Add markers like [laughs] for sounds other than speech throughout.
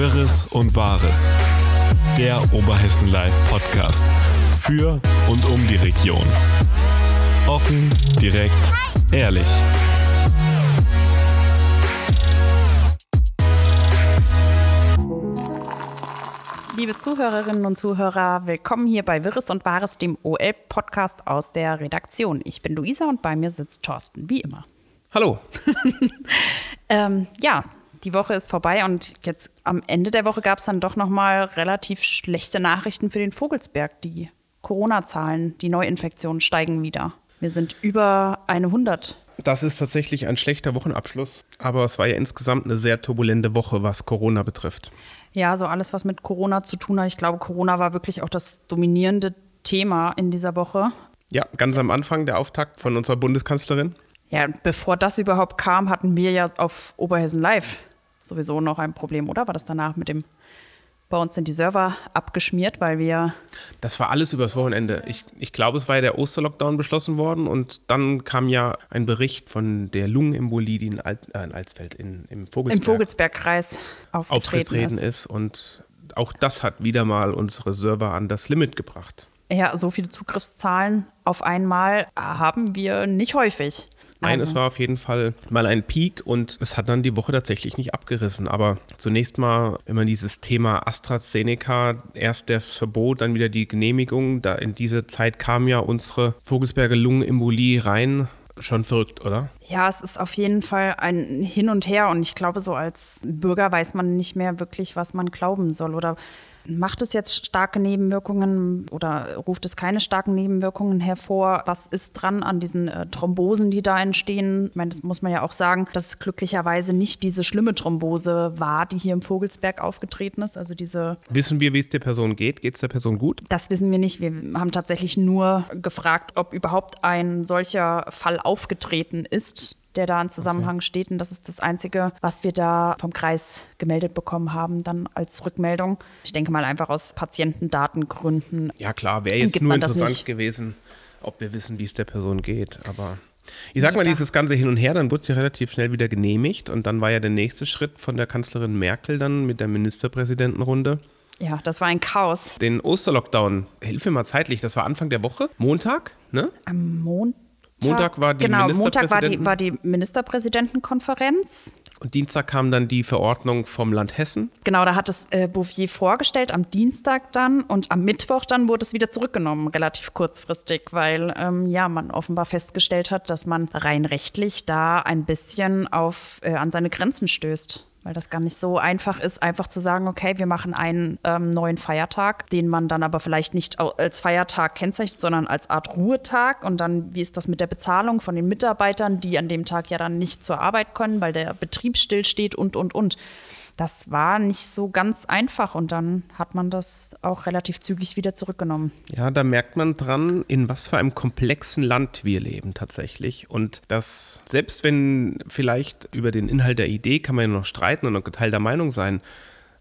Wirres und Wahres. Der Oberhessen Live Podcast. Für und um die Region. Offen, direkt, ehrlich. Liebe Zuhörerinnen und Zuhörer, willkommen hier bei Wirres und Wahres, dem OL-Podcast aus der Redaktion. Ich bin Luisa und bei mir sitzt Thorsten, wie immer. Hallo. [laughs] ähm, ja, die Woche ist vorbei und jetzt am Ende der Woche gab es dann doch noch mal relativ schlechte Nachrichten für den Vogelsberg. Die Corona-Zahlen, die Neuinfektionen steigen wieder. Wir sind über eine 100. Das ist tatsächlich ein schlechter Wochenabschluss, aber es war ja insgesamt eine sehr turbulente Woche, was Corona betrifft. Ja, so alles, was mit Corona zu tun hat. Ich glaube, Corona war wirklich auch das dominierende Thema in dieser Woche. Ja, ganz am Anfang der Auftakt von unserer Bundeskanzlerin. Ja, bevor das überhaupt kam, hatten wir ja auf Oberhessen Live sowieso noch ein Problem, oder? War das danach mit dem bei uns sind die Server abgeschmiert, weil wir. Das war alles übers Wochenende. Ich, ich glaube, es war ja der Osterlockdown beschlossen worden und dann kam ja ein Bericht von der Lungenembolie, die in, Alt, äh, in Alsfeld, in, im Vogelsberg, Im Vogelsbergkreis aufgetreten, aufgetreten ist. ist. Und auch das hat wieder mal unsere Server an das Limit gebracht. Ja, so viele Zugriffszahlen auf einmal haben wir nicht häufig. Nein, also. es war auf jeden Fall mal ein Peak und es hat dann die Woche tatsächlich nicht abgerissen. Aber zunächst mal immer dieses Thema AstraZeneca, erst das Verbot, dann wieder die Genehmigung. Da in diese Zeit kam ja unsere Vogelsberger Lungenembolie rein schon verrückt, oder? Ja, es ist auf jeden Fall ein Hin und Her und ich glaube, so als Bürger weiß man nicht mehr wirklich, was man glauben soll oder Macht es jetzt starke Nebenwirkungen oder ruft es keine starken Nebenwirkungen hervor? Was ist dran an diesen äh, Thrombosen, die da entstehen? Ich meine, das muss man ja auch sagen, dass es glücklicherweise nicht diese schlimme Thrombose war, die hier im Vogelsberg aufgetreten ist. Also diese. Wissen wir, wie es der Person geht? Geht es der Person gut? Das wissen wir nicht. Wir haben tatsächlich nur gefragt, ob überhaupt ein solcher Fall aufgetreten ist der da in Zusammenhang okay. steht. Und das ist das Einzige, was wir da vom Kreis gemeldet bekommen haben, dann als Rückmeldung. Ich denke mal einfach aus Patientendatengründen. Ja klar, wäre jetzt nur interessant gewesen, ob wir wissen, wie es der Person geht. Aber ich sag mal, dieses ganze Hin und Her, dann wurde es ja relativ schnell wieder genehmigt. Und dann war ja der nächste Schritt von der Kanzlerin Merkel dann mit der Ministerpräsidentenrunde. Ja, das war ein Chaos. Den Osterlockdown, hilf mir mal zeitlich, das war Anfang der Woche, Montag, ne? Am Montag. Montag war die genau, Montag war die, war die Ministerpräsidentenkonferenz. Und Dienstag kam dann die Verordnung vom Land Hessen. Genau, da hat es äh, Bouvier vorgestellt, am Dienstag dann. Und am Mittwoch dann wurde es wieder zurückgenommen, relativ kurzfristig, weil ähm, ja, man offenbar festgestellt hat, dass man rein rechtlich da ein bisschen auf, äh, an seine Grenzen stößt weil das gar nicht so einfach ist, einfach zu sagen, okay, wir machen einen ähm, neuen Feiertag, den man dann aber vielleicht nicht als Feiertag kennzeichnet, sondern als Art Ruhetag. Und dann, wie ist das mit der Bezahlung von den Mitarbeitern, die an dem Tag ja dann nicht zur Arbeit können, weil der Betrieb stillsteht und, und, und das war nicht so ganz einfach und dann hat man das auch relativ zügig wieder zurückgenommen. Ja, da merkt man dran, in was für einem komplexen Land wir leben tatsächlich und dass selbst wenn vielleicht über den Inhalt der Idee kann man ja noch streiten und noch geteilter Meinung sein,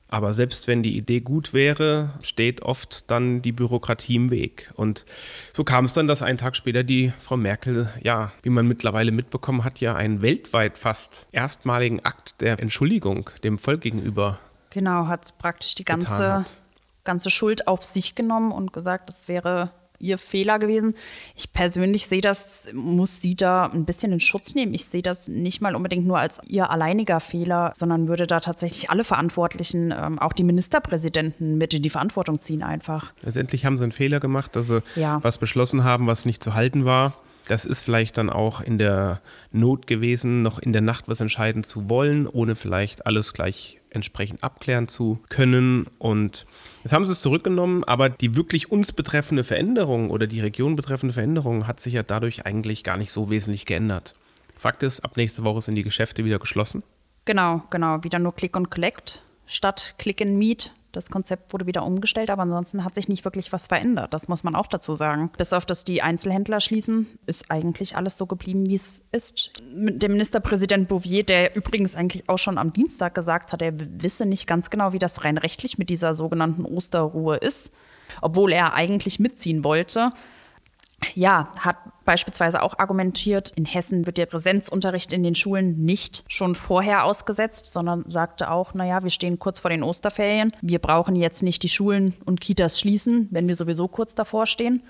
aber selbst wenn die Idee gut wäre, steht oft dann die Bürokratie im Weg. Und so kam es dann, dass einen Tag später die Frau Merkel, ja, wie man mittlerweile mitbekommen hat, ja einen weltweit fast erstmaligen Akt der Entschuldigung dem Volk gegenüber. Genau, hat praktisch die ganze, ganze Schuld auf sich genommen und gesagt, das wäre ihr Fehler gewesen. Ich persönlich sehe das, muss sie da ein bisschen in Schutz nehmen. Ich sehe das nicht mal unbedingt nur als ihr alleiniger Fehler, sondern würde da tatsächlich alle Verantwortlichen, ähm, auch die Ministerpräsidenten, mit in die Verantwortung ziehen einfach. Letztendlich haben sie einen Fehler gemacht, dass sie ja. was beschlossen haben, was nicht zu halten war. Das ist vielleicht dann auch in der Not gewesen, noch in der Nacht was entscheiden zu wollen, ohne vielleicht alles gleich entsprechend abklären zu können. Und jetzt haben sie es zurückgenommen, aber die wirklich uns betreffende Veränderung oder die Region betreffende Veränderung hat sich ja dadurch eigentlich gar nicht so wesentlich geändert. Fakt ist, ab nächste Woche sind die Geschäfte wieder geschlossen. Genau, genau. Wieder nur Click und Collect statt Click and Meet. Das Konzept wurde wieder umgestellt, aber ansonsten hat sich nicht wirklich was verändert. Das muss man auch dazu sagen. Bis auf, dass die Einzelhändler schließen, ist eigentlich alles so geblieben, wie es ist. Der Ministerpräsident Bouvier, der übrigens eigentlich auch schon am Dienstag gesagt hat, er wisse nicht ganz genau, wie das rein rechtlich mit dieser sogenannten Osterruhe ist, obwohl er eigentlich mitziehen wollte. Ja, hat beispielsweise auch argumentiert, in Hessen wird der Präsenzunterricht in den Schulen nicht schon vorher ausgesetzt, sondern sagte auch, naja, wir stehen kurz vor den Osterferien. Wir brauchen jetzt nicht die Schulen und Kitas schließen, wenn wir sowieso kurz davor stehen.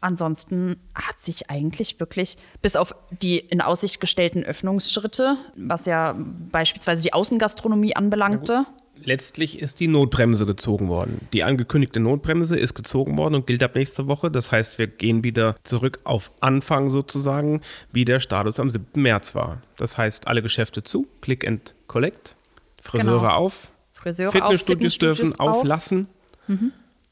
Ansonsten hat sich eigentlich wirklich, bis auf die in Aussicht gestellten Öffnungsschritte, was ja beispielsweise die Außengastronomie anbelangte, Letztlich ist die Notbremse gezogen worden. Die angekündigte Notbremse ist gezogen worden und gilt ab nächster Woche. Das heißt, wir gehen wieder zurück auf Anfang sozusagen, wie der Status am 7. März war. Das heißt, alle Geschäfte zu, Click and Collect, Friseure Genau. auf, Friseure Fitnessstudios auf, dürfen Fitnessstudios auf. auflassen.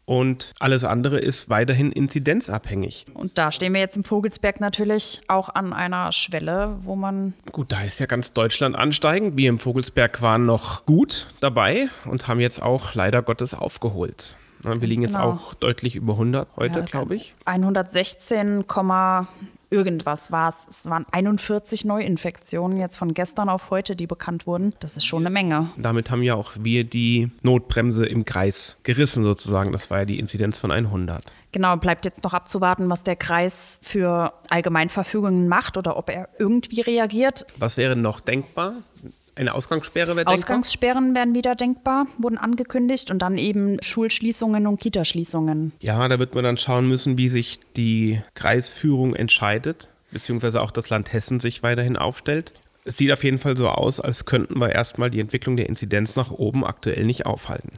Und alles andere ist weiterhin inzidenzabhängig. Und da stehen wir jetzt im Vogelsberg natürlich auch an einer Schwelle, wo man Gut, da ist ja ganz Deutschland ansteigend. Wir im Vogelsberg waren noch gut dabei und haben jetzt auch leider Gottes aufgeholt. Wir liegen jetzt genau. auch deutlich über 100 heute, Ja, glaube ich. 116, Komma irgendwas war es. Es waren 41 Neuinfektionen jetzt von gestern auf heute, die bekannt wurden. Das ist schon eine Menge. Damit haben ja auch wir die Notbremse im Kreis gerissen sozusagen. Das war ja die Inzidenz von 100. Genau, bleibt jetzt noch abzuwarten, was der Kreis für Allgemeinverfügungen macht oder ob er irgendwie reagiert. Was wäre noch denkbar? Eine Ausgangssperre wäre denkbar? Ausgangssperren werden wieder denkbar, wurden angekündigt und dann eben Schulschließungen und Kitaschließungen. Ja, da wird man dann schauen müssen, wie sich die Kreisführung entscheidet, beziehungsweise auch das Land Hessen sich weiterhin aufstellt. Es sieht auf jeden Fall so aus, als könnten wir erstmal die Entwicklung der Inzidenz nach oben aktuell nicht aufhalten.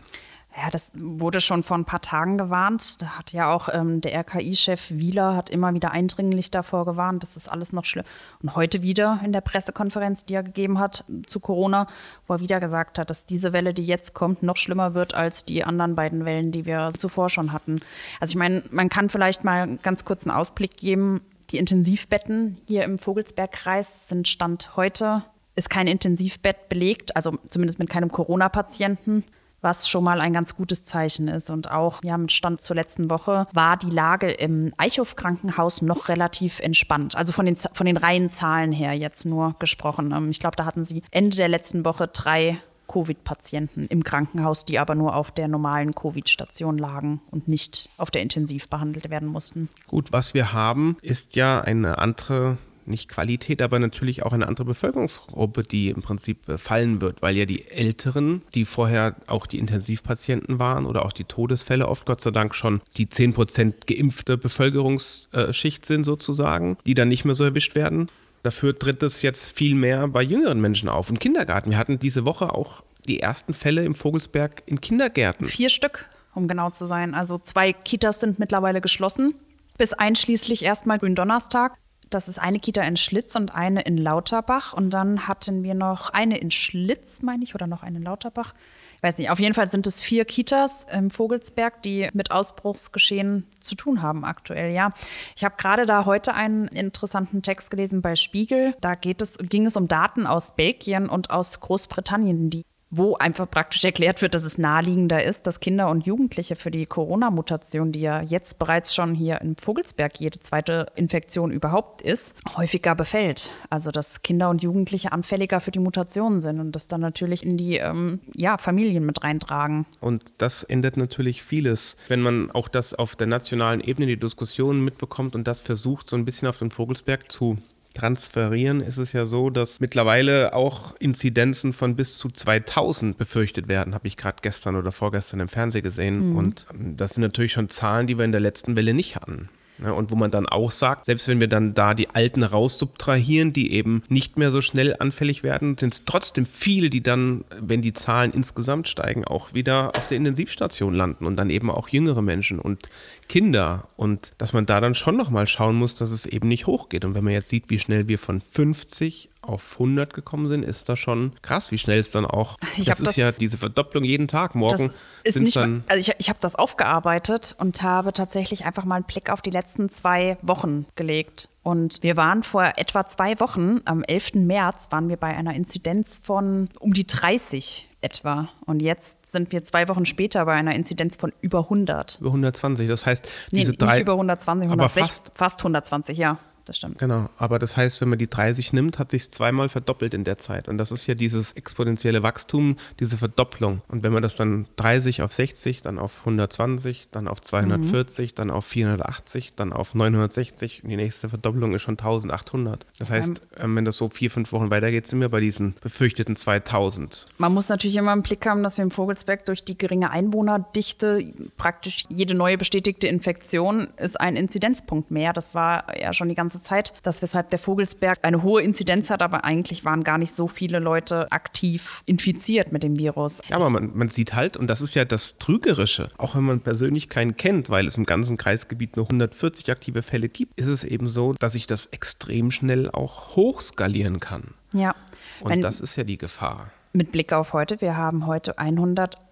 Ja, das wurde schon vor ein paar Tagen gewarnt. Da hat ja auch ähm, der RKI-Chef Wieler hat immer wieder eindringlich davor gewarnt, das ist alles noch schlimm. Und heute wieder in der Pressekonferenz, die er gegeben hat zu Corona, wo er wieder gesagt hat, dass diese Welle, die jetzt kommt, noch schlimmer wird als die anderen beiden Wellen, die wir zuvor schon hatten. Also ich meine, man kann vielleicht mal ganz kurz einen Ausblick geben. Die Intensivbetten hier im Vogelsbergkreis sind Stand heute, ist kein Intensivbett belegt, also zumindest mit keinem Corona-Patienten was schon mal ein ganz gutes Zeichen ist. Und auch ja, mit Stand zur letzten Woche war die Lage im Eichhoff-Krankenhaus noch relativ entspannt. Also von den, von den reinen Zahlen her jetzt nur gesprochen. Ähm, Ich glaube, da hatten sie Ende der letzten Woche drei Covid-Patienten im Krankenhaus, die aber nur auf der normalen Covid-Station lagen und nicht auf der intensiv behandelt werden mussten. Gut, was wir haben, ist ja eine andere, nicht Qualität, aber natürlich auch eine andere Bevölkerungsgruppe, die im Prinzip äh, fallen wird, weil ja die Älteren, die vorher auch die Intensivpatienten waren oder auch die Todesfälle oft Gott sei Dank schon die 10% geimpfte Bevölkerungsschicht sind sozusagen, die dann nicht mehr so erwischt werden. Dafür tritt es jetzt viel mehr bei jüngeren Menschen auf und Kindergarten. Wir hatten diese Woche auch die ersten Fälle im Vogelsberg in Kindergärten. Vier Stück, um genau zu sein. Also zwei Kitas sind mittlerweile geschlossen, bis einschließlich erstmal Gründonnerstag. Das ist eine Kita in Schlitz und eine in Lauterbach. Und dann hatten wir noch eine in Schlitz, meine ich, oder noch eine in Lauterbach. Ich weiß nicht. Auf jeden Fall sind es vier Kitas im Vogelsberg, die mit Ausbruchsgeschehen zu tun haben aktuell. Ja, ich habe gerade da heute einen interessanten Text gelesen bei Spiegel. Da geht es, ging es um Daten aus Belgien und aus Großbritannien, die wo einfach praktisch erklärt wird, dass es naheliegender ist, dass Kinder und Jugendliche für die Corona-Mutation, die ja jetzt bereits schon hier im Vogelsberg jede zweite Infektion überhaupt ist, häufiger befällt. Also dass Kinder und Jugendliche anfälliger für die Mutationen sind und das dann natürlich in die ähm, ja, Familien mit reintragen. Und das ändert natürlich vieles, wenn man auch das auf der nationalen Ebene die Diskussionen mitbekommt und das versucht, so ein bisschen auf den Vogelsberg zu transferieren, ist es ja so, dass mittlerweile auch Inzidenzen von bis zu 2000 befürchtet werden, habe ich gerade gestern oder vorgestern im Fernsehen gesehen. Und ähm, das sind natürlich schon Zahlen, die wir in der letzten Welle nicht hatten. Ja, und wo man dann auch sagt, selbst wenn wir dann da die Alten raussubtrahieren, die eben nicht mehr so schnell anfällig werden, sind es trotzdem viele, die dann, wenn die Zahlen insgesamt steigen, auch wieder auf der Intensivstation landen und dann eben auch jüngere Menschen und Kinder. Und dass man da dann schon nochmal schauen muss, dass es eben nicht hochgeht. Und wenn man jetzt sieht, wie schnell wir von 50 auf 100 gekommen sind, ist das schon krass, wie schnell es dann auch. Also das ist das- ja diese Verdopplung jeden Tag. Morgen ist, nicht dann also ich, ich habe das aufgearbeitet und habe tatsächlich einfach mal einen Blick auf die letzten zwei Wochen gelegt. Und wir waren vor etwa zwei Wochen, am 11. März, waren wir bei einer Inzidenz von um die 30 etwa. Und jetzt sind wir zwei Wochen später bei einer Inzidenz von über 100. über 120. Das heißt, Nee, diese nicht drei. über 120, aber 160, fast. fast 120, ja. Das stimmt. Genau, aber das heißt, wenn man die 30 nimmt, hat sich zweimal verdoppelt in der Zeit. Und das ist ja dieses exponentielle Wachstum, diese Verdopplung. Und wenn man das dann 30 auf 60, dann auf 120, dann auf 240, mhm. dann auf 480, dann auf 960 und die nächste Verdopplung ist schon 1800. Das heißt, ähm, wenn das so vier, fünf Wochen weitergeht, sind wir bei diesen befürchteten 2000. Man muss natürlich immer im Blick haben, dass wir im Vogelsberg durch die geringe Einwohnerdichte praktisch jede neue bestätigte Infektion ist ein Inzidenzpunkt mehr. Das war ja schon die ganze Zeit, dass weshalb der Vogelsberg eine hohe Inzidenz hat, aber eigentlich waren gar nicht so viele Leute aktiv infiziert mit dem Virus. Ja, aber man, man sieht halt, und das ist ja das Trügerische, auch wenn man persönlich keinen kennt, weil es im ganzen Kreisgebiet nur 140 aktive Fälle gibt, ist es eben so, dass sich das extrem schnell auch hochskalieren kann. Ja. Und Wenn, das ist ja die Gefahr. Mit Blick auf heute, wir haben heute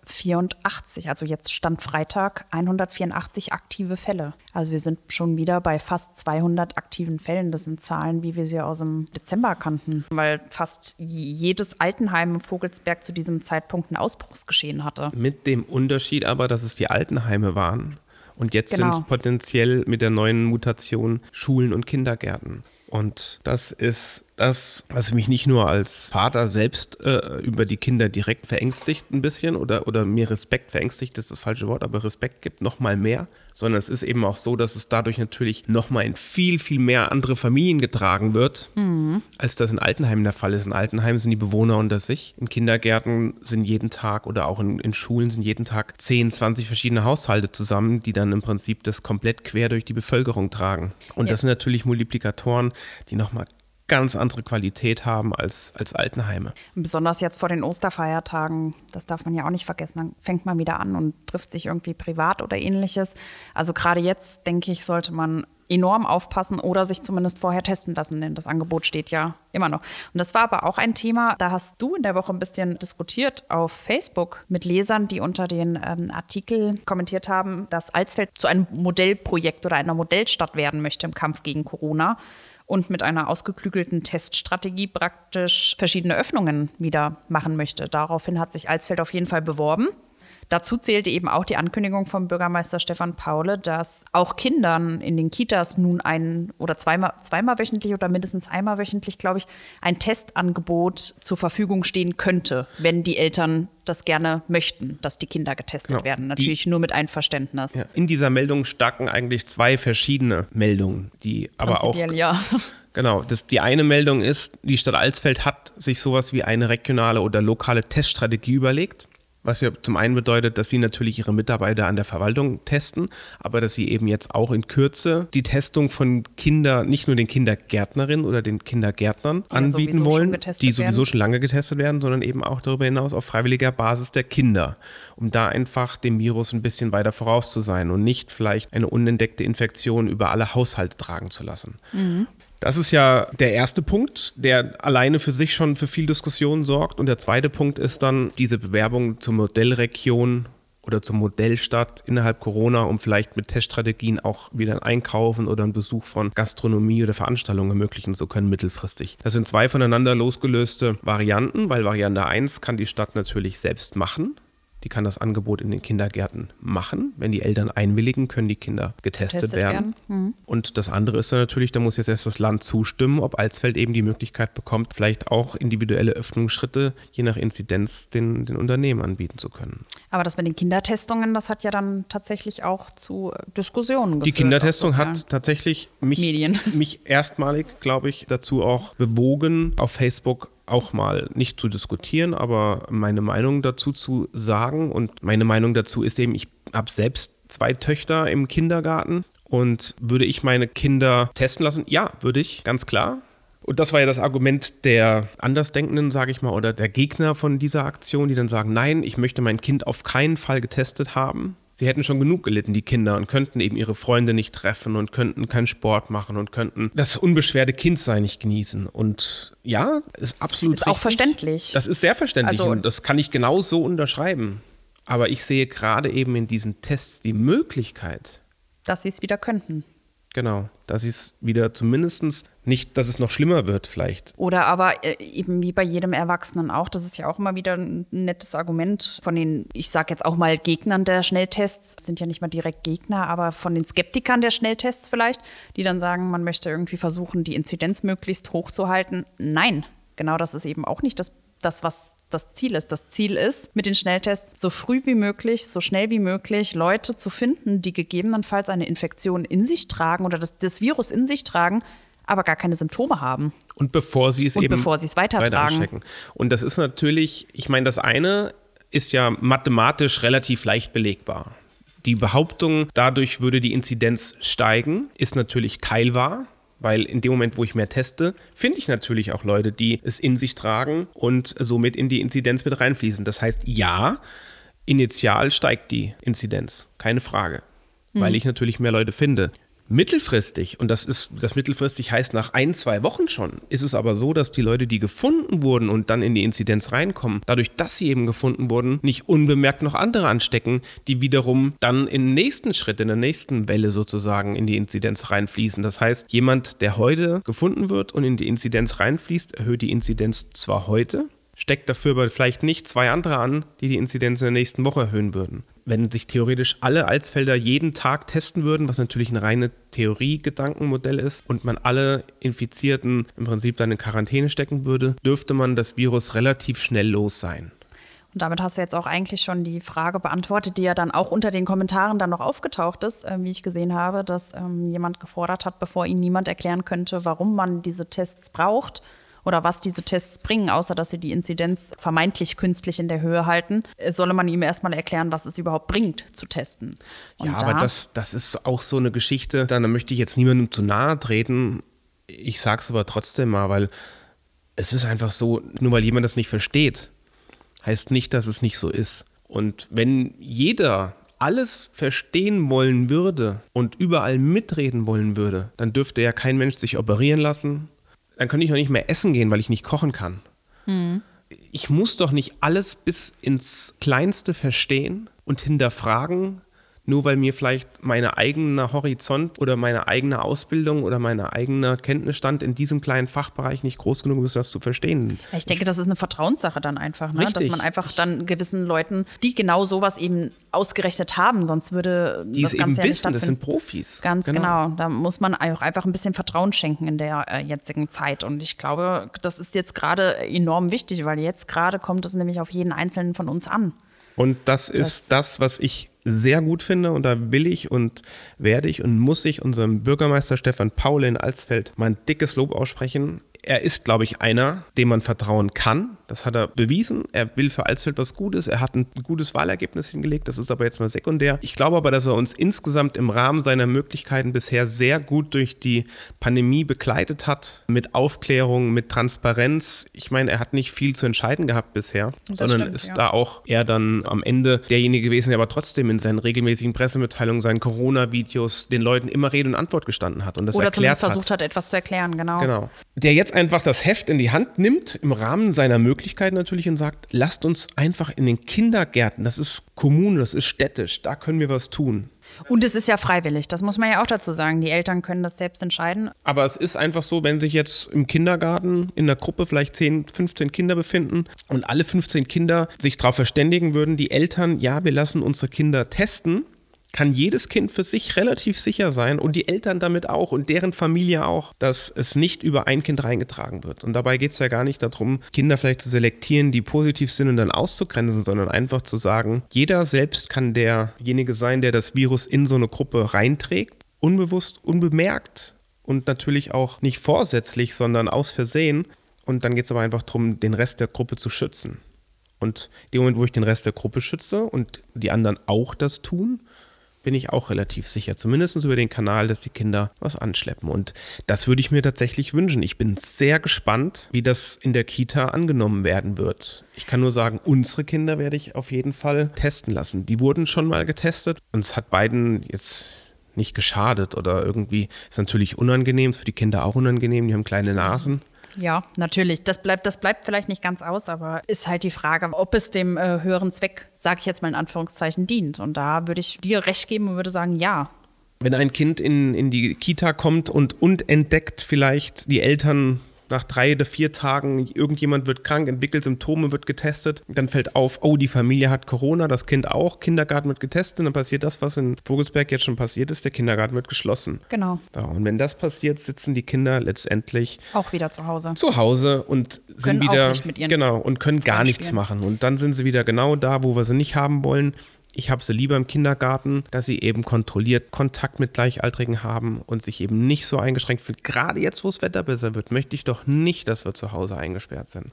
184, also jetzt stand Freitag, 184 aktive Fälle. Also wir sind schon wieder bei fast 200 aktiven Fällen. Das sind Zahlen, wie wir sie aus dem Dezember kannten, weil fast jedes Altenheim im Vogelsberg zu diesem Zeitpunkt ein Ausbruchsgeschehen hatte. Mit dem Unterschied aber, dass es die Altenheime waren. Und jetzt genau. sind es potenziell mit der neuen Mutation Schulen und Kindergärten. Und das ist das, was mich nicht nur als Vater selbst äh, über die Kinder direkt verängstigt ein bisschen oder, oder mir Respekt verängstigt ist das falsche Wort, aber Respekt gibt noch mal mehr, sondern es ist eben auch so, dass es dadurch natürlich noch mal in viel, viel mehr andere Familien getragen wird, mhm. als das in Altenheimen der Fall ist. In Altenheimen sind die Bewohner unter sich, in Kindergärten sind jeden Tag oder auch in, in Schulen sind jeden Tag 10, 20 verschiedene Haushalte zusammen, die dann im Prinzip das komplett quer durch die Bevölkerung tragen. Und ja. das sind natürlich Multiplikatoren, die noch mal ganz andere Qualität haben als, als Altenheime. Besonders jetzt vor den Osterfeiertagen, das darf man ja auch nicht vergessen, dann fängt man wieder an und trifft sich irgendwie privat oder ähnliches. Also gerade jetzt, denke ich, sollte man enorm aufpassen oder sich zumindest vorher testen lassen, denn das Angebot steht ja immer noch. Und das war aber auch ein Thema, da hast du in der Woche ein bisschen diskutiert auf Facebook mit Lesern, die unter den ähm, Artikel kommentiert haben, dass Alsfeld zu einem Modellprojekt oder einer Modellstadt werden möchte im Kampf gegen Corona und mit einer ausgeklügelten Teststrategie praktisch verschiedene Öffnungen wieder machen möchte. Daraufhin hat sich Alsfeld auf jeden Fall beworben. Dazu zählte eben auch die Ankündigung vom Bürgermeister Stefan Paule, dass auch Kindern in den Kitas nun ein oder zweimal, zweimal wöchentlich oder mindestens einmal wöchentlich, glaube ich, ein Testangebot zur Verfügung stehen könnte, wenn die Eltern das gerne möchten, dass die Kinder getestet genau. werden. Natürlich die, nur mit Einverständnis. Ja, in dieser Meldung staken eigentlich zwei verschiedene Meldungen, die aber auch. Ja. [laughs] Genau, das, die eine Meldung ist, die Stadt Alsfeld hat sich sowas wie eine regionale oder lokale Teststrategie überlegt. Was ja zum einen bedeutet, dass sie natürlich ihre Mitarbeiter an der Verwaltung testen, aber dass sie eben jetzt auch in Kürze die Testung von Kinder, nicht nur den Kindergärtnerinnen oder den Kindergärtnern die anbieten ja wollen, die sowieso werden. schon lange getestet werden, sondern eben auch darüber hinaus auf freiwilliger Basis der Kinder, um da einfach dem Virus ein bisschen weiter voraus zu sein und nicht vielleicht eine unentdeckte Infektion über alle Haushalte tragen zu lassen. Mhm. Das ist ja der erste Punkt, der alleine für sich schon für viel Diskussion sorgt. Und der zweite Punkt ist dann diese Bewerbung zur Modellregion oder zur Modellstadt innerhalb Corona, um vielleicht mit Teststrategien auch wieder ein Einkaufen oder einen Besuch von Gastronomie oder Veranstaltungen ermöglichen zu können mittelfristig. Das sind zwei voneinander losgelöste Varianten, weil Variante 1 kann die Stadt natürlich selbst machen. Die kann das Angebot in den Kindergärten machen. Wenn die Eltern einwilligen, können die Kinder getestet Testet werden. werden. Mhm. Und das andere ist dann natürlich, da muss jetzt erst das Land zustimmen, ob Alsfeld eben die Möglichkeit bekommt, vielleicht auch individuelle Öffnungsschritte je nach Inzidenz den, den Unternehmen anbieten zu können. Aber das mit den Kindertestungen, das hat ja dann tatsächlich auch zu Diskussionen geführt. Die Kindertestung hat tatsächlich mich, mich erstmalig, glaube ich, dazu auch bewogen, auf Facebook auch mal nicht zu diskutieren, aber meine Meinung dazu zu sagen. Und meine Meinung dazu ist eben, ich habe selbst zwei Töchter im Kindergarten. Und würde ich meine Kinder testen lassen? Ja, würde ich, ganz klar. Und das war ja das Argument der Andersdenkenden, sage ich mal, oder der Gegner von dieser Aktion, die dann sagen, nein, ich möchte mein Kind auf keinen Fall getestet haben sie hätten schon genug gelitten, die Kinder, und könnten eben ihre Freunde nicht treffen und könnten keinen Sport machen und könnten das unbeschwerte Kindsein nicht genießen. Und ja, ist absolut. Ist richtig. auch verständlich. Das ist sehr verständlich also, und das kann ich genau so unterschreiben. Aber ich sehe gerade eben in diesen Tests die Möglichkeit, dass sie es wieder könnten. Genau, dass es wieder zumindest nicht, dass es noch schlimmer wird vielleicht. Oder aber äh, eben wie bei jedem Erwachsenen auch, das ist ja auch immer wieder ein nettes Argument von den, ich sage jetzt auch mal Gegnern der Schnelltests, sind ja nicht mal direkt Gegner, aber von den Skeptikern der Schnelltests vielleicht, die dann sagen, man möchte irgendwie versuchen, die Inzidenz möglichst hoch zu halten. Nein, genau das ist eben auch nicht das, das was das Ziel ist. Das Ziel ist, mit den Schnelltests so früh wie möglich, so schnell wie möglich Leute zu finden, die gegebenenfalls eine Infektion in sich tragen oder das, das Virus in sich tragen, aber gar keine Symptome haben. Und bevor sie es Und eben bevor sie es weitertragen. weiter Und das ist natürlich, ich meine, das eine ist ja mathematisch relativ leicht belegbar. Die Behauptung, dadurch würde die Inzidenz steigen, ist natürlich teilwahr. Weil in dem Moment, wo ich mehr teste, finde ich natürlich auch Leute, die es in sich tragen und somit in die Inzidenz mit reinfließen. Das heißt, ja, initial steigt die Inzidenz, keine Frage, weil ich natürlich mehr Leute finde. Mittelfristig, und das ist, das mittelfristig heißt nach ein, zwei Wochen schon, ist es aber so, dass die Leute, die gefunden wurden und dann in die Inzidenz reinkommen, dadurch, dass sie eben gefunden wurden, nicht unbemerkt noch andere anstecken, die wiederum dann im nächsten Schritt, in der nächsten Welle sozusagen in die Inzidenz reinfließen. Das heißt, jemand, der heute gefunden wird und in die Inzidenz reinfließt, erhöht die Inzidenz zwar heute, steckt dafür aber vielleicht nicht zwei andere an, die die Inzidenz in der nächsten Woche erhöhen würden. Wenn sich theoretisch alle Alsfelder jeden Tag testen würden, was natürlich ein reine Theorie-Gedankenmodell ist, und man alle Infizierten im Prinzip dann in Quarantäne stecken würde, dürfte man das Virus relativ schnell los sein. Und damit hast du jetzt auch eigentlich schon die Frage beantwortet, die ja dann auch unter den Kommentaren dann noch aufgetaucht ist, äh, wie ich gesehen habe, dass ähm, jemand gefordert hat, bevor ihn niemand erklären könnte, warum man diese Tests braucht oder was diese Tests bringen, außer dass sie die Inzidenz vermeintlich künstlich in der Höhe halten, äh, solle man ihm erstmal erklären, was es überhaupt bringt, zu testen. Und ja, da- aber das, das ist auch so eine Geschichte, da möchte ich jetzt niemandem zu nahe treten. Ich sag's aber trotzdem mal, weil es ist einfach so, nur weil jemand das nicht versteht, heißt nicht, dass es nicht so ist. Und wenn jeder alles verstehen wollen würde und überall mitreden wollen würde, dann dürfte ja kein Mensch sich operieren lassen. Dann könnte ich auch nicht mehr essen gehen, weil ich nicht kochen kann. Ich muss doch nicht alles bis ins Kleinste verstehen und hinterfragen, nur weil mir vielleicht meine eigene Horizont oder meine eigene Ausbildung oder mein eigener Kenntnisstand in diesem kleinen Fachbereich nicht groß genug ist, das zu verstehen. Ich denke, das ist eine Vertrauenssache dann einfach, ne? dass man einfach dann gewissen Leuten, die genau sowas eben ausgerechnet haben, sonst würde Die das es Ganze eben ja nicht wissen, das sind. Profis. Ganz genau. Da muss man auch einfach ein bisschen Vertrauen schenken in der äh, jetzigen Zeit. Und ich glaube, das ist jetzt gerade enorm wichtig, weil jetzt gerade kommt es nämlich auf jeden Einzelnen von uns an. Und das ist das, was ich sehr gut finde und da will ich und werde ich und muss ich unserem Bürgermeister Stefan Paul in Alsfeld mal ein dickes Lob aussprechen. Er ist, glaube ich, einer, dem man vertrauen kann. Das hat er bewiesen. Er will für Alsfeld was Gutes. Er hat ein gutes Wahlergebnis hingelegt. Das ist aber jetzt mal sekundär. Ich glaube aber, dass er uns insgesamt im Rahmen seiner Möglichkeiten bisher sehr gut durch die Pandemie begleitet hat. Mit Aufklärung, mit Transparenz. Ich meine, er hat nicht viel zu entscheiden gehabt bisher, Das sondern stimmt, ist ja. da auch er dann am Ende derjenige gewesen, der aber trotzdem in seinen regelmäßigen Pressemitteilungen, seinen Corona-Videos den Leuten immer Rede und Antwort gestanden hat und das Oder erklärt zumindest versucht hat, etwas zu erklären, genau. Genau. Der jetzt einfach das Heft in die Hand nimmt, im Rahmen seiner Möglichkeiten natürlich und sagt, lasst uns einfach in den Kindergärten, das ist Kommune, das ist städtisch, da können wir was tun. Und es ist ja freiwillig, das muss man ja auch dazu sagen. Die Eltern können das selbst entscheiden. Aber es ist einfach so, wenn sich jetzt im Kindergarten in der Gruppe vielleicht 10, 15 Kinder befinden und alle 15 Kinder sich darauf verständigen würden, die Eltern, ja, wir lassen unsere Kinder testen, kann jedes Kind für sich relativ sicher sein und die Eltern damit auch und deren Familie auch, dass es nicht über ein Kind reingetragen wird. Und dabei geht es ja gar nicht darum, Kinder vielleicht zu selektieren, die positiv sind und dann auszugrenzen, sondern einfach zu sagen, jeder selbst kann derjenige sein, der das Virus in so eine Gruppe reinträgt, unbewusst, unbemerkt und natürlich auch nicht vorsätzlich, sondern aus Versehen. Und dann geht es aber einfach darum, den Rest der Gruppe zu schützen. Und in dem Moment, wo ich den Rest der Gruppe schütze und die anderen auch das tun, bin ich auch relativ sicher, zumindest über den Kanal, dass die Kinder was anschleppen. Und das würde ich mir tatsächlich wünschen. Ich bin sehr gespannt, wie das in der Kita angenommen werden wird. Ich kann nur sagen, unsere Kinder werde ich auf jeden Fall testen lassen. Die wurden schon mal getestet und es hat beiden jetzt nicht geschadet oder irgendwie ist natürlich unangenehm, für die Kinder auch unangenehm, die haben kleine Nasen. Ja, natürlich. Das bleibt, das bleibt vielleicht nicht ganz aus, aber ist halt die Frage, ob es dem äh, höheren Zweck, sage ich jetzt mal in Anführungszeichen, dient. Und da würde ich dir recht geben und würde sagen, ja. wenn ein Kind in, in die Kita kommt und, und entdeckt vielleicht die Eltern nach drei oder vier Tagen, irgendjemand wird krank, entwickelt Symptome, wird getestet, dann fällt auf, oh, die Familie hat Corona, das Kind auch, Kindergarten wird getestet, dann passiert das, was in Vogelsberg jetzt schon passiert ist, der Kindergarten wird geschlossen. Genau. So, und wenn das passiert, sitzen die Kinder letztendlich Auch wieder zu Hause. zu Hause und sind Können wieder nicht mit ihren genau und können gar nichts machen und dann sind sie wieder genau da, wo wir sie nicht haben wollen. Ich habe sie lieber im Kindergarten, dass sie eben kontrolliert Kontakt mit Gleichaltrigen haben und sich eben nicht so eingeschränkt fühlen. Gerade jetzt, wo das Wetter besser wird, möchte ich doch nicht, dass wir zu Hause eingesperrt sind,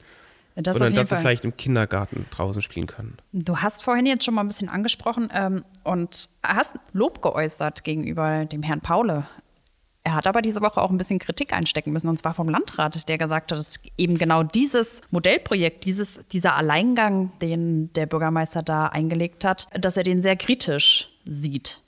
Das sondern dass sie vielleicht im Kindergarten draußen spielen können. Du hast vorhin jetzt schon mal ein bisschen angesprochen ähm, und hast Lob geäußert gegenüber dem Herrn Paule. Er hat aber diese Woche auch ein bisschen Kritik einstecken müssen, und zwar vom Landrat, der gesagt hat, dass eben genau dieses Modellprojekt, dieses, dieser Alleingang, den der Bürgermeister da eingelegt hat, dass er den sehr kritisch sieht.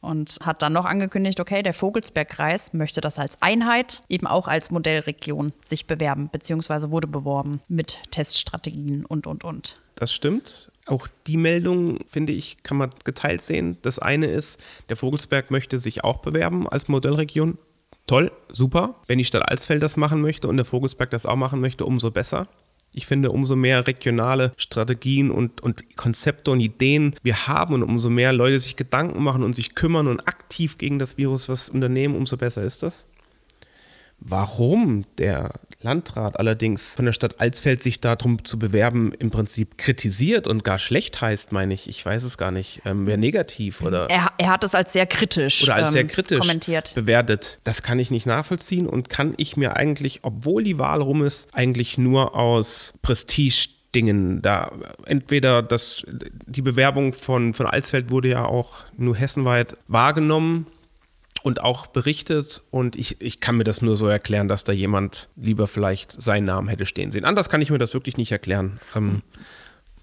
Und hat dann noch angekündigt, okay, der Vogelsbergkreis möchte das als Einheit, eben auch als Modellregion sich bewerben, beziehungsweise wurde beworben mit Teststrategien und, und, und. Das stimmt. Auch die Meldung, finde ich, kann man geteilt sehen. Das eine ist, der Vogelsberg möchte sich auch bewerben als Modellregion. Toll, super. Wenn die Stadt Alsfeld das machen möchte und der Vogelsberg das auch machen möchte, umso besser. Ich finde, umso mehr regionale Strategien und, und Konzepte und Ideen wir haben und umso mehr Leute sich Gedanken machen und sich kümmern und aktiv gegen das Virus was unternehmen, umso besser ist das. Warum der Landrat allerdings von der Stadt Alsfeld sich darum zu bewerben im Prinzip kritisiert und gar schlecht heißt, meine ich, ich weiß es gar nicht, ähm, wäre negativ oder, Er, er hat es als sehr kritisch, oder als ähm, sehr kritisch kommentiert. bewertet. Das kann ich nicht nachvollziehen und kann ich mir eigentlich, obwohl die Wahl rum ist, eigentlich nur aus Prestige Dingen da. Entweder das, die Bewerbung von, von Alsfeld wurde ja auch nur hessenweit wahrgenommen und auch berichtet. Und ich, ich kann mir das nur so erklären, dass da jemand lieber vielleicht seinen Namen hätte stehen sehen. Anders kann ich mir das wirklich nicht erklären. Ähm,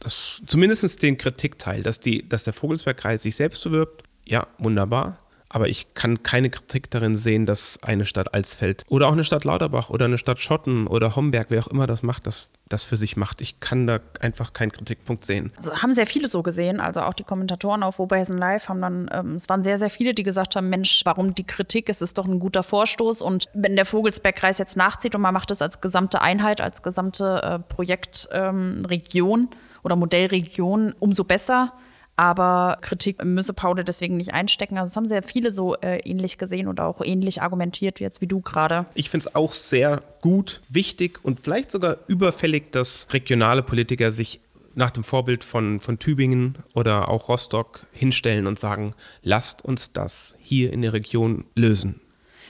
zumindest den Kritikteil, dass, die, dass der Vogelsbergkreis sich selbst bewirbt, ja, wunderbar. Aber ich kann keine Kritik darin sehen, dass eine Stadt Alsfeld oder auch eine Stadt Lauterbach oder eine Stadt Schotten oder Homberg, wer auch immer das macht, das, das für sich macht. Ich kann da einfach keinen Kritikpunkt sehen. Also haben sehr viele so gesehen, also auch die Kommentatoren auf Oberhessen Live haben dann, ähm, es waren sehr, sehr viele, die gesagt haben, Mensch, warum die Kritik? Es ist doch ein guter Vorstoß und wenn der Vogelsbergkreis jetzt nachzieht und man macht es als gesamte Einheit, als gesamte äh, Projektregion ähm, oder Modellregion, umso besser. Aber Kritik müsse Paule deswegen nicht einstecken. Also es haben sehr viele so äh, ähnlich gesehen und auch ähnlich argumentiert jetzt wie du gerade. Ich finde es auch sehr gut, wichtig und vielleicht sogar überfällig, dass regionale Politiker sich nach dem Vorbild von, von Tübingen oder auch Rostock hinstellen und sagen, lasst uns das hier in der Region lösen.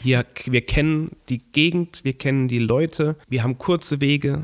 Hier, wir kennen die Gegend, wir kennen die Leute, wir haben kurze Wege.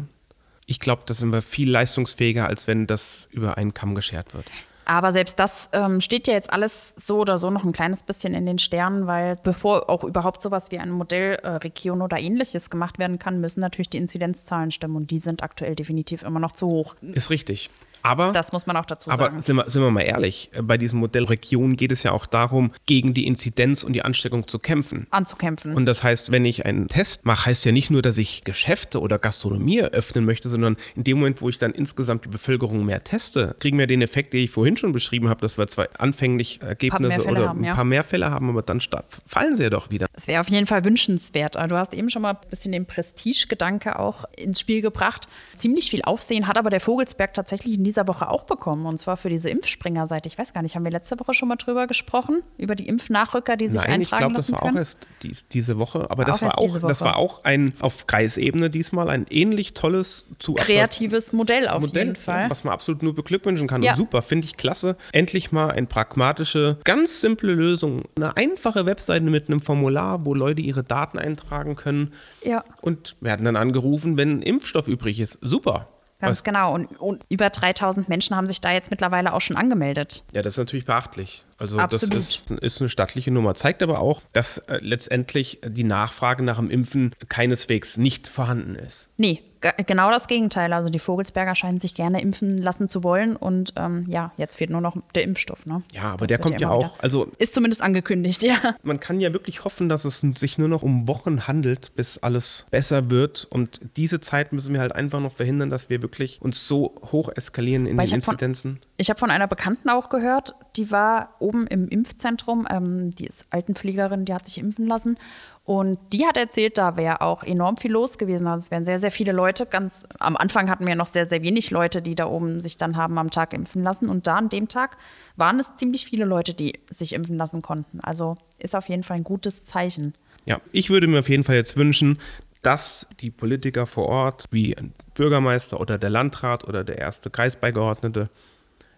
Ich glaube, da sind wir viel leistungsfähiger, als wenn das über einen Kamm geschert wird. Aber selbst das ähm, steht ja jetzt alles so oder so noch ein kleines bisschen in den Sternen, weil bevor auch überhaupt sowas wie eine Modellregion oder ähnliches gemacht werden kann, müssen natürlich die Inzidenzzahlen stimmen und die sind aktuell definitiv immer noch zu hoch. Ist richtig. Aber Das muss man auch dazu Aber sagen. sind wir, sind wir mal ehrlich, bei diesem Modell Region geht es ja auch darum, gegen die Inzidenz und die Ansteckung zu kämpfen. Anzukämpfen. Und das heißt, wenn ich einen Test mache, heißt ja nicht nur, dass ich Geschäfte oder Gastronomie eröffnen möchte, sondern in dem Moment, wo ich dann insgesamt die Bevölkerung mehr teste, kriegen wir den Effekt, den ich vorhin schon beschrieben habe, dass wir zwar anfänglich Ergebnisse Fälle oder haben, ein ja. paar mehr Fälle haben, aber dann fallen sie ja doch wieder. Es wäre auf jeden Fall wünschenswert. Du hast eben schon mal ein bisschen den Prestigegedanke auch ins Spiel gebracht. Ziemlich viel Aufsehen hat aber der Vogelsberg tatsächlich in dieser Woche auch bekommen. Und zwar für diese Impfspringerseite. Ich weiß gar nicht, haben wir letzte Woche schon mal drüber gesprochen? Über die Impfnachrücker, die sich Nein, ich eintragen glaube, das lassen war auch erst dies, diese Woche. Aber das auch war auch, das war auch ein auf Kreisebene diesmal ein ähnlich tolles zu Kreatives Modell auf Modell, jeden Fall. Was man absolut nur beglückwünschen kann. Ja. Und super, finde ich klasse. Endlich mal eine pragmatische, ganz simple Lösung. Eine einfache Webseite mit einem Formular, wo Leute ihre Daten eintragen können Ja. und werden dann angerufen, wenn Impfstoff übrig ist. Super. Ganz Was- genau. Und, und über 3000 Menschen haben sich da jetzt mittlerweile auch schon angemeldet. Ja, das ist natürlich beachtlich. Also Absolut. das ist, ist eine stattliche Nummer. Zeigt aber auch, dass äh, letztendlich die Nachfrage nach dem Impfen keineswegs nicht vorhanden ist. Nee, genau das Gegenteil. Also die Vogelsberger scheinen sich gerne impfen lassen zu wollen und ähm, ja, jetzt fehlt nur noch der Impfstoff. Ne? Ja, aber das der kommt ja, auch. Also ist zumindest angekündigt, ja. Man kann ja wirklich hoffen, dass es sich nur noch um Wochen handelt, bis alles besser wird. Und diese Zeit müssen wir halt einfach noch verhindern, dass wir wirklich uns so hoch eskalieren in Weil den Inzidenzen. Von, ich habe von einer Bekannten auch gehört, die war oben im Impfzentrum, ähm, die ist Altenpflegerin, die hat sich impfen lassen. Und die hat erzählt, da wäre auch enorm viel los gewesen. Also es wären sehr, sehr viele Leute. Ganz am Anfang hatten wir noch sehr, sehr wenig Leute, die da oben sich dann haben am Tag impfen lassen. Und da an dem Tag waren es ziemlich viele Leute, die sich impfen lassen konnten. Also ist auf jeden Fall ein gutes Zeichen. Ja, ich würde mir auf jeden Fall jetzt wünschen, dass die Politiker vor Ort, wie ein Bürgermeister oder der Landrat oder der erste Kreisbeigeordnete,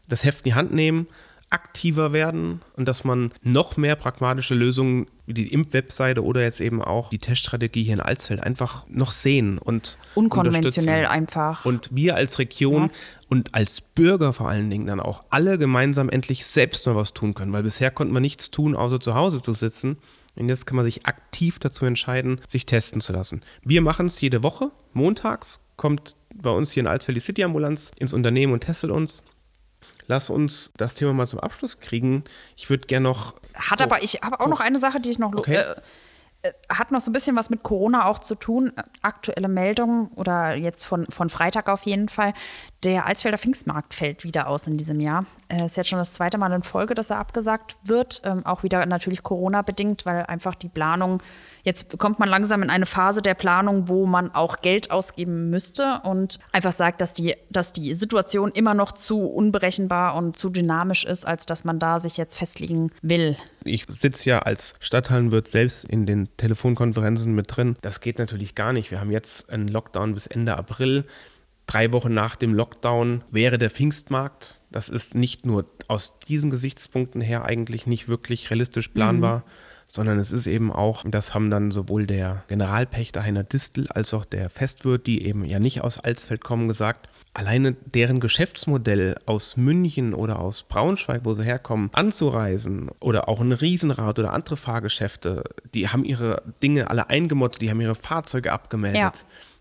das Heft in die Hand nehmen aktiver werden und dass man noch mehr pragmatische Lösungen die Impfwebseite oder jetzt eben auch die Teststrategie hier in Alsfeld einfach noch sehen und unkonventionell einfach. Und wir als Region ja. und als Bürger vor allen Dingen dann auch alle gemeinsam endlich selbst mal was tun können, weil bisher konnten wir nichts tun, außer zu Hause zu sitzen. Und jetzt kann man sich aktiv dazu entscheiden, sich testen zu lassen. Wir machen es jede Woche. Montags kommt bei uns hier in Alsfeld die City Ambulanz ins Unternehmen und testet uns lass uns das Thema mal zum Abschluss kriegen. Ich würde gerne noch. Hat oh, aber, ich habe auch oh. noch eine Sache, die ich noch. Okay. Äh, äh, hat noch so ein bisschen was mit Corona auch zu tun. Aktuelle Meldung oder jetzt von, von Freitag auf jeden Fall. Der Alsfelder Pfingstmarkt fällt wieder aus in diesem Jahr. Es äh, ist jetzt schon das zweite Mal in Folge, dass er abgesagt wird. Ähm, auch wieder natürlich Corona-bedingt, weil einfach die Planung Jetzt kommt man langsam in eine Phase der Planung, wo man auch Geld ausgeben müsste und einfach sagt, dass die, dass die Situation immer noch zu unberechenbar und zu dynamisch ist, als dass man da sich jetzt festlegen will. Ich sitze ja als Stadthallenwirt selbst in den Telefonkonferenzen mit drin. Das geht natürlich gar nicht. Wir haben jetzt einen Lockdown bis Ende April. Drei Wochen nach dem Lockdown wäre der Pfingstmarkt. Das ist nicht nur aus diesen Gesichtspunkten her eigentlich nicht wirklich realistisch planbar. Mhm sondern es ist eben auch, das haben dann sowohl der Generalpächter Heiner Distel als auch der Festwirt, die eben ja nicht aus Alsfeld kommen, gesagt, alleine deren Geschäftsmodell aus München oder aus Braunschweig, wo sie herkommen, anzureisen oder auch ein Riesenrad oder andere Fahrgeschäfte, die haben ihre Dinge alle eingemottet, die haben ihre Fahrzeuge abgemeldet. Ja.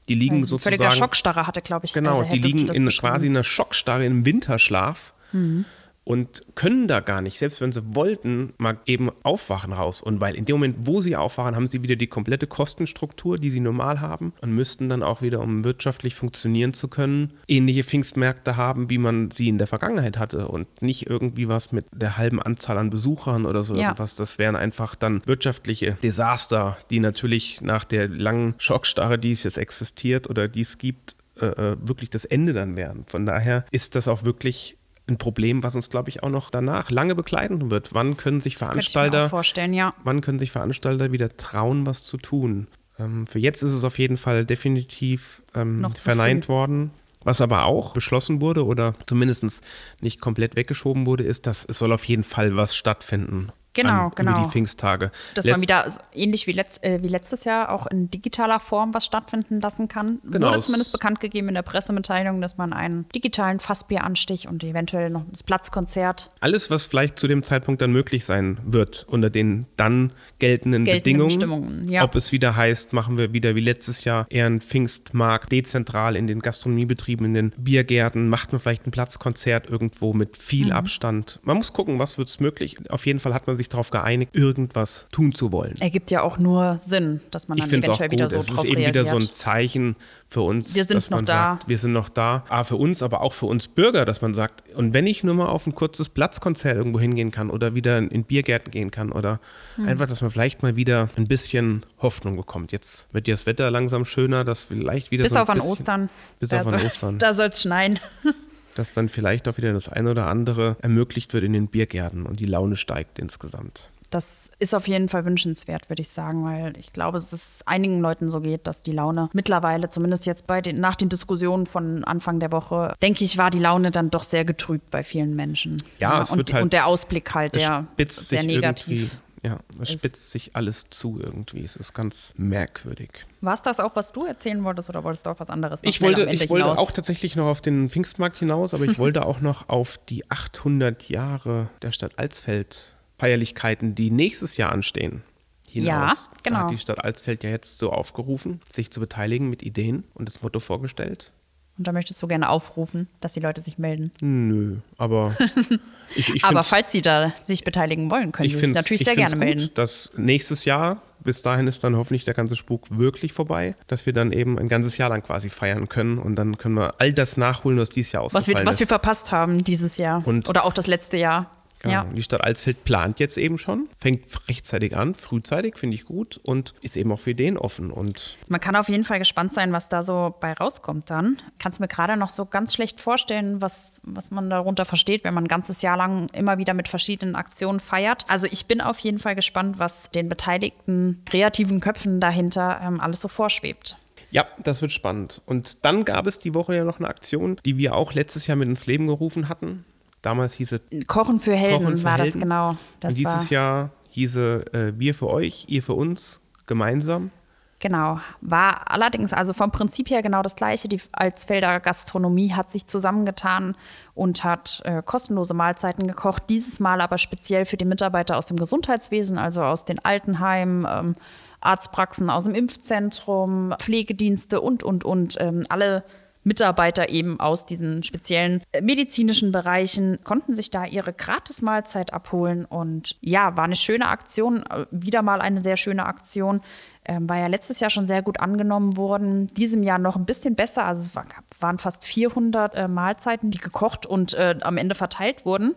Die liegen also sozusagen. Völliger Schockstarre hatte, glaube ich. Genau, die liegen in quasi einer Schockstarre, im Winterschlaf. Mhm und können da gar nicht, selbst wenn sie wollten, mal eben aufwachen raus. Und weil in dem Moment, wo sie aufwachen, haben sie wieder die komplette Kostenstruktur, die sie normal haben und müssten dann auch wieder, um wirtschaftlich funktionieren zu können, ähnliche Pfingstmärkte haben, wie man sie in der Vergangenheit hatte und nicht irgendwie was mit der halben Anzahl an Besuchern oder so ja. irgendwas. Das wären einfach dann wirtschaftliche Desaster, die natürlich nach der langen Schockstarre, die es jetzt existiert oder die es gibt, äh, äh wirklich das Ende dann wären. Von daher ist das auch wirklich ein Problem, was uns, glaube ich, auch noch danach lange begleiten wird. Wann können sich Veranstalter, vorstellen, ja. wann können sich Veranstalter wieder trauen, was zu tun? Ähm, für jetzt ist es auf jeden Fall definitiv ähm, verneint worden. Was aber auch beschlossen wurde oder zumindest nicht komplett weggeschoben wurde, ist, dass es soll auf jeden Fall was stattfinden. Genau, an, genau. Über die Pfingsttage. Dass Letz man wieder ähnlich wie, letzt, äh, wie letztes Jahr auch in digitaler Form was stattfinden lassen kann. Genau. Wurde zumindest bekannt gegeben in der Pressemitteilung, dass man einen digitalen Fassbieranstich und eventuell noch das Platzkonzert. Alles, was vielleicht zu dem Zeitpunkt dann möglich sein wird, unter den dann geltenden, geltenden Bedingungen. Ja. Ob es wieder heißt, machen wir wieder wie letztes Jahr eher einen Pfingstmarkt dezentral in den Gastronomiebetrieben, in den Biergärten, macht man vielleicht ein Platzkonzert irgendwo mit viel mhm. Abstand. Man muss gucken, was wird es möglich. Auf jeden Fall hat man sich sich darauf geeinigt, irgendwas tun zu wollen. Ergibt ja auch nur Sinn, dass man dann eventuell wieder so es drauf reagiert. Es ist eben wieder so ein Zeichen für uns, wir sind dass man da. sagt, wir sind noch da. A, für uns, aber auch für uns Bürger, dass man sagt, und wenn ich nur mal auf ein kurzes Platzkonzert irgendwo hingehen kann oder wieder in Biergärten gehen kann oder hm. einfach, dass man vielleicht mal wieder ein bisschen Hoffnung bekommt. Jetzt wird ja das Wetter langsam schöner, dass vielleicht wieder bis so auf an Ostern. Bis da, auf an Ostern. [laughs] Da soll es schneien. [laughs] dass dann vielleicht auch wieder das eine oder andere ermöglicht wird in den Biergärten und die Laune steigt insgesamt das ist auf jeden Fall wünschenswert, würde ich sagen, weil ich glaube, dass es einigen Leuten so geht, dass die Laune mittlerweile, zumindest jetzt bei den, nach den Diskussionen von Anfang der Woche, denke ich, war die Laune dann doch sehr getrübt bei vielen Menschen. Ja, ja es und, wird halt, und der Ausblick halt, der sehr negativ. Ja, es spitzt sich alles zu irgendwie. Es ist ganz merkwürdig. War es das auch, was du erzählen wolltest oder wolltest du auf was anderes noch Ich wollte, ich wollte auch tatsächlich noch auf den Pfingstmarkt hinaus, aber ich [laughs] wollte auch noch auf die 800 Jahre der Stadt Alsfeld Feierlichkeiten, die nächstes Jahr anstehen, hinaus. Ja, Da genau. hat die Stadt Alsfeld ja jetzt so aufgerufen, sich zu beteiligen mit Ideen und das Motto vorgestellt. Und da möchtest du gerne aufrufen, dass die Leute sich melden. Nö, aber [laughs] ich, ich Aber falls sie da sich beteiligen wollen, können sie sich natürlich ich sehr gerne melden. Gut, dass nächstes Jahr, bis dahin ist dann hoffentlich der ganze Spuk wirklich vorbei, dass wir dann eben ein ganzes Jahr lang quasi feiern können und dann können wir all das nachholen, was dieses Jahr Was wir, ausgefallen was wir ist. verpasst haben dieses Jahr. Und- Oder auch das letzte Jahr. Ja. Die Stadt Alsfeld plant jetzt eben schon, fängt rechtzeitig an, frühzeitig, finde ich gut und ist eben auch für Ideen offen. Und Man kann auf jeden Fall gespannt sein, was da so bei rauskommt dann. Kannst mir gerade noch so ganz schlecht vorstellen, was, was man darunter versteht, wenn man ein ganzes Jahr lang immer wieder mit verschiedenen Aktionen feiert. Also ich bin auf jeden Fall gespannt, was den beteiligten kreativen Köpfen dahinter ähm, alles so vorschwebt. ja, das wird spannend. Und dann gab es die Woche ja noch eine Aktion, die wir auch letztes Jahr mit ins Leben gerufen hatten. Damals hieß es Kochen für Helden Kochen für war Helden. das genau. Das und dieses war, Jahr hieße äh, wir für euch, ihr für uns, gemeinsam. Genau, war allerdings also vom Prinzip her genau das gleiche. Die Alsfelder Gastronomie hat sich zusammengetan und hat äh, kostenlose Mahlzeiten gekocht. Dieses Mal aber speziell für die Mitarbeiter aus dem Gesundheitswesen, also aus den Altenheimen, ähm, Arztpraxen aus dem Impfzentrum, Pflegedienste und, und, und. Ähm, alle Mitarbeiter eben aus diesen speziellen äh, medizinischen Bereichen konnten sich da ihre Gratis-Mahlzeit abholen. Und ja, war eine schöne Aktion, äh, wieder mal eine sehr schöne Aktion. Ähm, war ja letztes Jahr schon sehr gut angenommen worden, diesem Jahr noch ein bisschen besser. Also es war, waren fast 400 äh, Mahlzeiten, die gekocht und äh, am Ende verteilt wurden.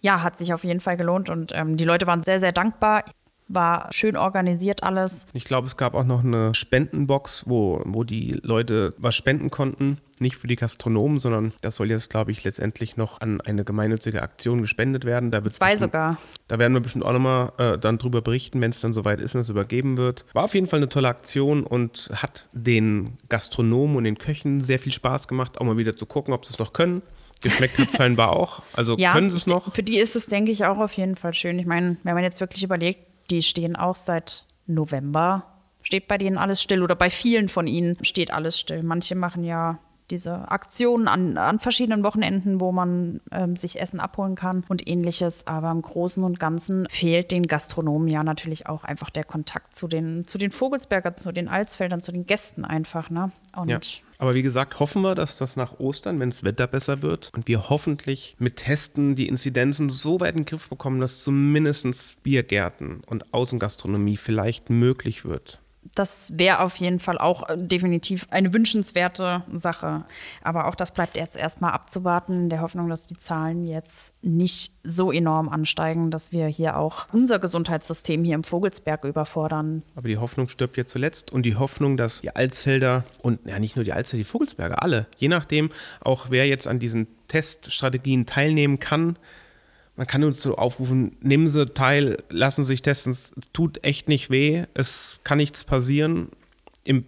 Ja, hat sich auf jeden Fall gelohnt und ähm, die Leute waren sehr, sehr dankbar. War schön organisiert alles. Ich glaube, es gab auch noch eine Spendenbox, wo, wo die Leute was spenden konnten. Nicht für die Gastronomen, sondern das soll jetzt, glaube ich, letztendlich noch an eine gemeinnützige Aktion gespendet werden. Da wird Zwei bestimmt- sogar. Da werden wir bestimmt auch nochmal äh, dann drüber berichten, wenn es dann soweit ist und es übergeben wird. War auf jeden Fall eine tolle Aktion und hat den Gastronomen und den Köchen sehr viel Spaß gemacht, auch mal wieder zu gucken, ob sie es noch können. Geschmeckt hat es [laughs] scheinbar auch. Also Ja, können sie es noch? Für die ist es, denke ich, auch auf jeden Fall schön. Ich meine, wenn man jetzt wirklich überlegt, die stehen auch seit November, steht bei denen alles still oder bei vielen von ihnen steht alles still. Manche machen ja diese Aktionen an, an verschiedenen Wochenenden, wo man ähm, sich Essen abholen kann und ähnliches. Aber im Großen und Ganzen fehlt den Gastronomen ja natürlich auch einfach der Kontakt zu den, zu den Vogelsbergern, zu den Alsfeldern, zu den Gästen einfach. Ne? Und Ja. Aber wie gesagt, hoffen wir, dass das nach Ostern, wenn das Wetter besser wird und wir hoffentlich mit Testen die Inzidenzen so weit in den Griff bekommen, dass zumindest Biergärten und Außengastronomie vielleicht möglich wird. Das wäre auf jeden Fall auch äh, definitiv eine wünschenswerte Sache. Aber auch das bleibt jetzt erstmal abzuwarten, in der Hoffnung, dass die Zahlen jetzt nicht so enorm ansteigen, dass wir hier auch unser Gesundheitssystem hier im Vogelsberg überfordern. Aber die Hoffnung stirbt jetzt zuletzt und die Hoffnung, dass die Alsfelder und ja nicht nur die Alsfelder, die Vogelsberger, alle, je nachdem auch wer jetzt an diesen Teststrategien teilnehmen kann, man kann uns so aufrufen, nehmen Sie teil, lassen Sie sich testen, es tut echt nicht weh, es kann nichts passieren. Im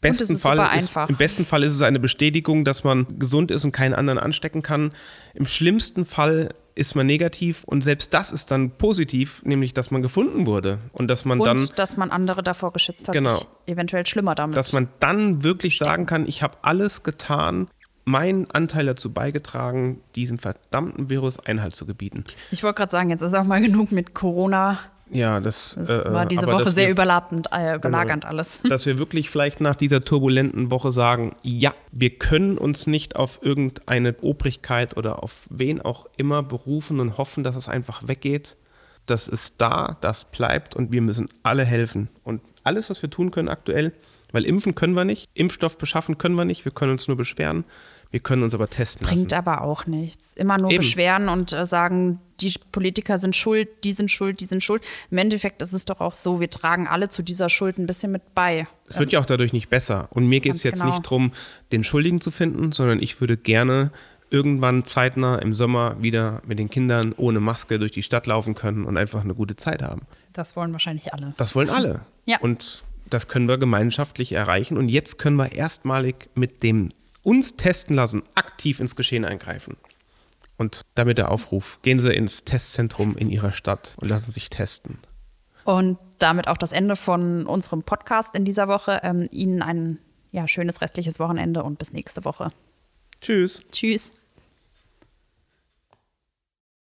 besten, ist Fall ist. Im besten Fall ist es eine Bestätigung, dass man gesund ist und keinen anderen anstecken kann. Im schlimmsten Fall ist man negativ und selbst das ist dann positiv, nämlich dass man gefunden wurde und dass man Und dann dass man andere davor geschützt hat, Genau. eventuell schlimmer damit. dass man dann wirklich sagen kann, ich habe alles getan, meinen Anteil dazu beigetragen, diesem verdammten Virus Einhalt zu gebieten. ich wollte gerade sagen, jetzt ist auch mal genug mit Corona. Ja, das, Das äh, war diese Woche sehr wir, überlappend, äh, überlagernd alles. [laughs] Dass wir wirklich vielleicht nach dieser turbulenten Woche sagen, ja, wir können uns nicht auf irgendeine Obrigkeit oder auf wen auch immer berufen und hoffen, dass es einfach weggeht. Das ist da, das bleibt und wir müssen alle helfen. Und alles, was wir tun können aktuell, weil impfen können wir nicht, Impfstoff beschaffen können wir nicht, wir können uns nur beschweren, wir können uns aber testen Bringt lassen. aber auch nichts. Immer nur Eben. beschweren und äh, sagen, die Politiker sind schuld, die sind schuld, die sind schuld. Im Endeffekt ist es doch auch so, wir tragen alle zu dieser Schuld ein bisschen mit bei. Es wird ja auch dadurch nicht besser. Und mir geht es jetzt genau. nicht darum, den Schuldigen zu finden, sondern ich würde gerne irgendwann zeitnah im Sommer wieder mit den Kindern ohne Maske durch die Stadt laufen können und einfach eine gute Zeit haben. Das wollen wahrscheinlich alle. Das wollen alle. Ja. Und das können wir gemeinschaftlich erreichen. Und jetzt können wir erstmalig mit dem uns testen lassen aktiv ins Geschehen eingreifen. Und damit der Aufruf, gehen Sie ins Testzentrum in Ihrer Stadt und lassen sich testen. Und damit auch das Ende von unserem Podcast in dieser Woche. Ähm, Ihnen ein ja, schönes restliches Wochenende und bis nächste Woche. Tschüss. Tschüss.